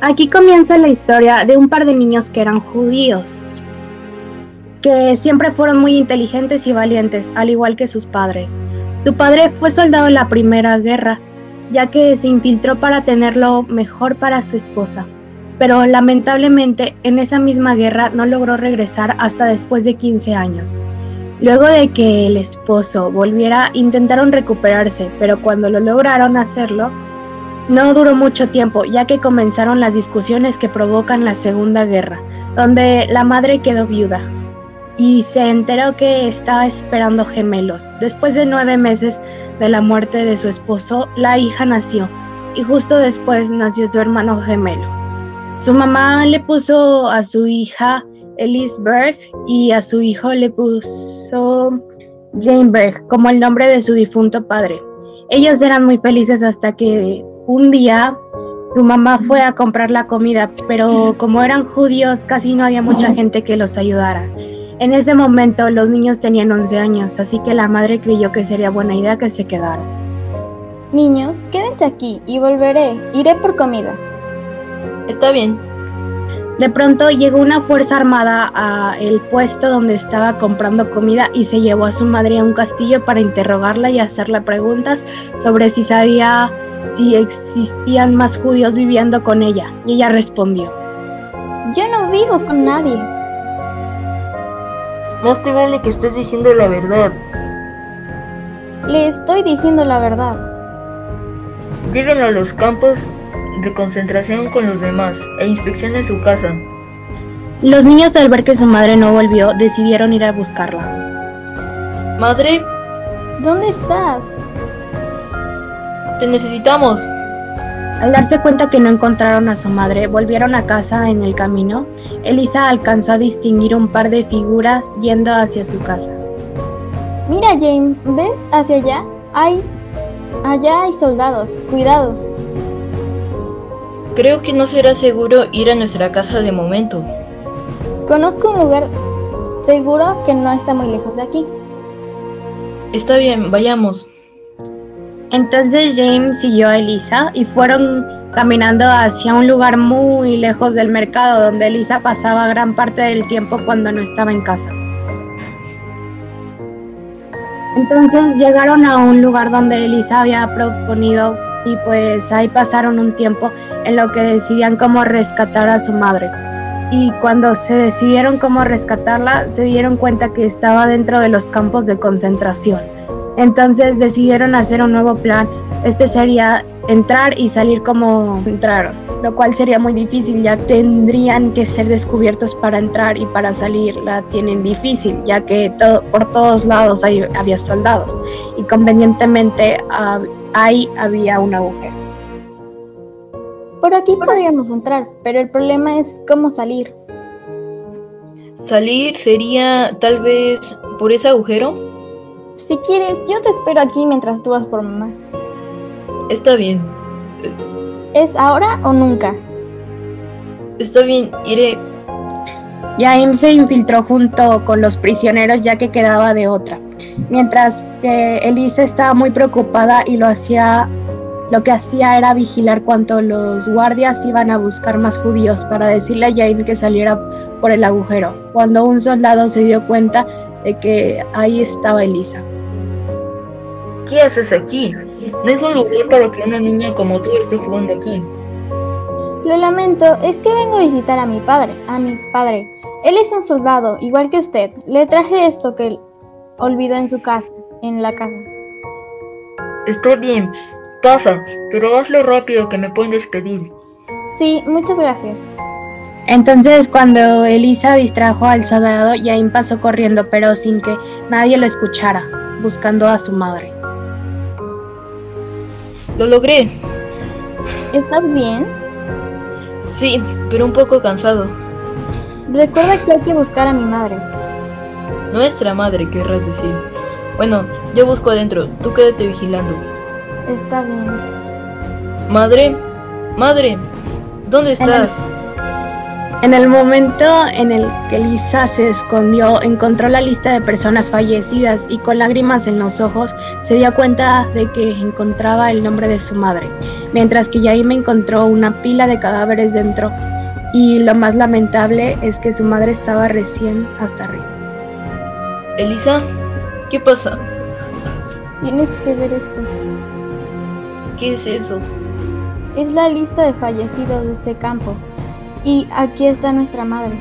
Aquí comienza la historia de un par de niños que eran judíos, que siempre fueron muy inteligentes y valientes, al igual que sus padres. Su padre fue soldado en la Primera Guerra, ya que se infiltró para tenerlo mejor para su esposa. Pero lamentablemente en esa misma guerra no logró regresar hasta después de 15 años. Luego de que el esposo volviera, intentaron recuperarse, pero cuando lo lograron hacerlo, no duró mucho tiempo, ya que comenzaron las discusiones que provocan la Segunda Guerra, donde la madre quedó viuda y se enteró que estaba esperando gemelos. Después de nueve meses de la muerte de su esposo, la hija nació y justo después nació su hermano gemelo. Su mamá le puso a su hija Elise Berg y a su hijo le puso Jane Berg como el nombre de su difunto padre. Ellos eran muy felices hasta que un día su mamá fue a comprar la comida, pero como eran judíos casi no había mucha gente que los ayudara. En ese momento los niños tenían 11 años, así que la madre creyó que sería buena idea que se quedaran. Niños, quédense aquí y volveré. Iré por comida. Está bien, de pronto llegó una fuerza armada a el puesto donde estaba comprando comida y se llevó a su madre a un castillo para interrogarla y hacerle preguntas sobre si sabía si existían más judíos viviendo con ella. Y ella respondió. Yo no vivo con nadie. Más te vale que estés diciendo la verdad. Le estoy diciendo la verdad. Llévenlo a los campos de concentración con los demás e inspeccionen su casa. Los niños al ver que su madre no volvió decidieron ir a buscarla. Madre, ¿dónde estás? Te necesitamos. Al darse cuenta que no encontraron a su madre, volvieron a casa en el camino. Elisa alcanzó a distinguir un par de figuras yendo hacia su casa. Mira, Jane, ¿ves hacia allá? Hay... Allá hay soldados. Cuidado. Creo que no será seguro ir a nuestra casa de momento. Conozco un lugar seguro que no está muy lejos de aquí. Está bien, vayamos. Entonces James siguió a Elisa y fueron caminando hacia un lugar muy lejos del mercado donde Elisa pasaba gran parte del tiempo cuando no estaba en casa. Entonces llegaron a un lugar donde Elisa había proponido y pues ahí pasaron un tiempo en lo que decidían cómo rescatar a su madre. Y cuando se decidieron cómo rescatarla, se dieron cuenta que estaba dentro de los campos de concentración. Entonces decidieron hacer un nuevo plan. Este sería entrar y salir como entraron, lo cual sería muy difícil ya tendrían que ser descubiertos para entrar y para salir la tienen difícil, ya que por todos lados había soldados y convenientemente ahí había un agujero. Por aquí podríamos entrar, pero el problema es cómo salir. ¿Salir sería tal vez por ese agujero? Si quieres, yo te espero aquí mientras tú vas por mamá. Está bien. ¿Es ahora o nunca? Está bien, iré. Jaime se infiltró junto con los prisioneros ya que quedaba de otra, mientras que Elisa estaba muy preocupada y lo hacía lo que hacía era vigilar cuando los guardias iban a buscar más judíos para decirle a Jaime que saliera por el agujero, cuando un soldado se dio cuenta de que ahí estaba Elisa. ¿Qué haces aquí? No es un lugar para que una niña como tú esté jugando aquí. Lo lamento, es que vengo a visitar a mi padre, a mi padre. Él es un soldado, igual que usted. Le traje esto que olvidó en su casa, en la casa. Está bien, Pasa, pero hazlo rápido que me pueden despedir. Sí, muchas gracias. Entonces, cuando Elisa distrajo al soldado, Yain pasó corriendo, pero sin que nadie lo escuchara, buscando a su madre. Lo logré. ¿Estás bien? Sí, pero un poco cansado. Recuerda que hay que buscar a mi madre. Nuestra madre, querrás decir. Bueno, yo busco adentro, tú quédate vigilando. Está bien. Madre, madre, ¿dónde estás? En el momento en el que Lisa se escondió, encontró la lista de personas fallecidas y con lágrimas en los ojos se dio cuenta de que encontraba el nombre de su madre, mientras que Jaime encontró una pila de cadáveres dentro y lo más lamentable es que su madre estaba recién hasta arriba. Elisa, ¿qué pasa? Tienes que ver esto. ¿Qué es eso? Es la lista de fallecidos de este campo. Y aquí está nuestra madre.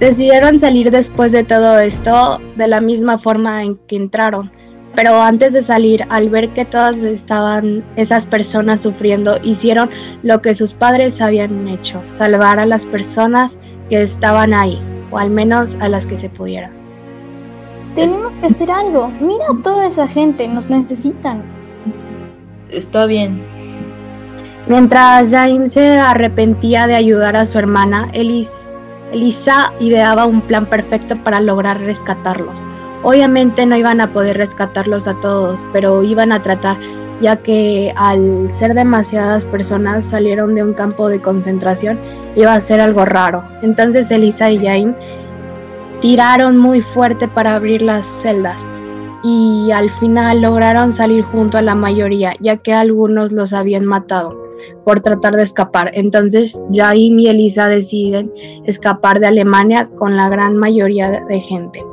Decidieron salir después de todo esto de la misma forma en que entraron. Pero antes de salir, al ver que todas estaban esas personas sufriendo, hicieron lo que sus padres habían hecho, salvar a las personas que estaban ahí, o al menos a las que se pudiera. Tenemos que hacer algo. Mira a toda esa gente, nos necesitan. Está bien, Mientras Jaime se arrepentía de ayudar a su hermana, Elis, Elisa ideaba un plan perfecto para lograr rescatarlos. Obviamente no iban a poder rescatarlos a todos, pero iban a tratar, ya que al ser demasiadas personas salieron de un campo de concentración, iba a ser algo raro. Entonces Elisa y Jaime tiraron muy fuerte para abrir las celdas y al final lograron salir junto a la mayoría, ya que algunos los habían matado por tratar de escapar. Entonces Jaime y Elisa deciden escapar de Alemania con la gran mayoría de gente.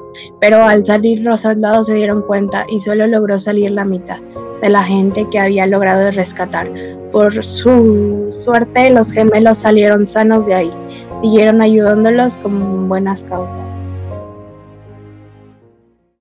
Pero al salir los soldados se dieron cuenta y solo logró salir la mitad de la gente que había logrado rescatar. Por su suerte los gemelos salieron sanos de ahí, siguieron ayudándolos con buenas causas.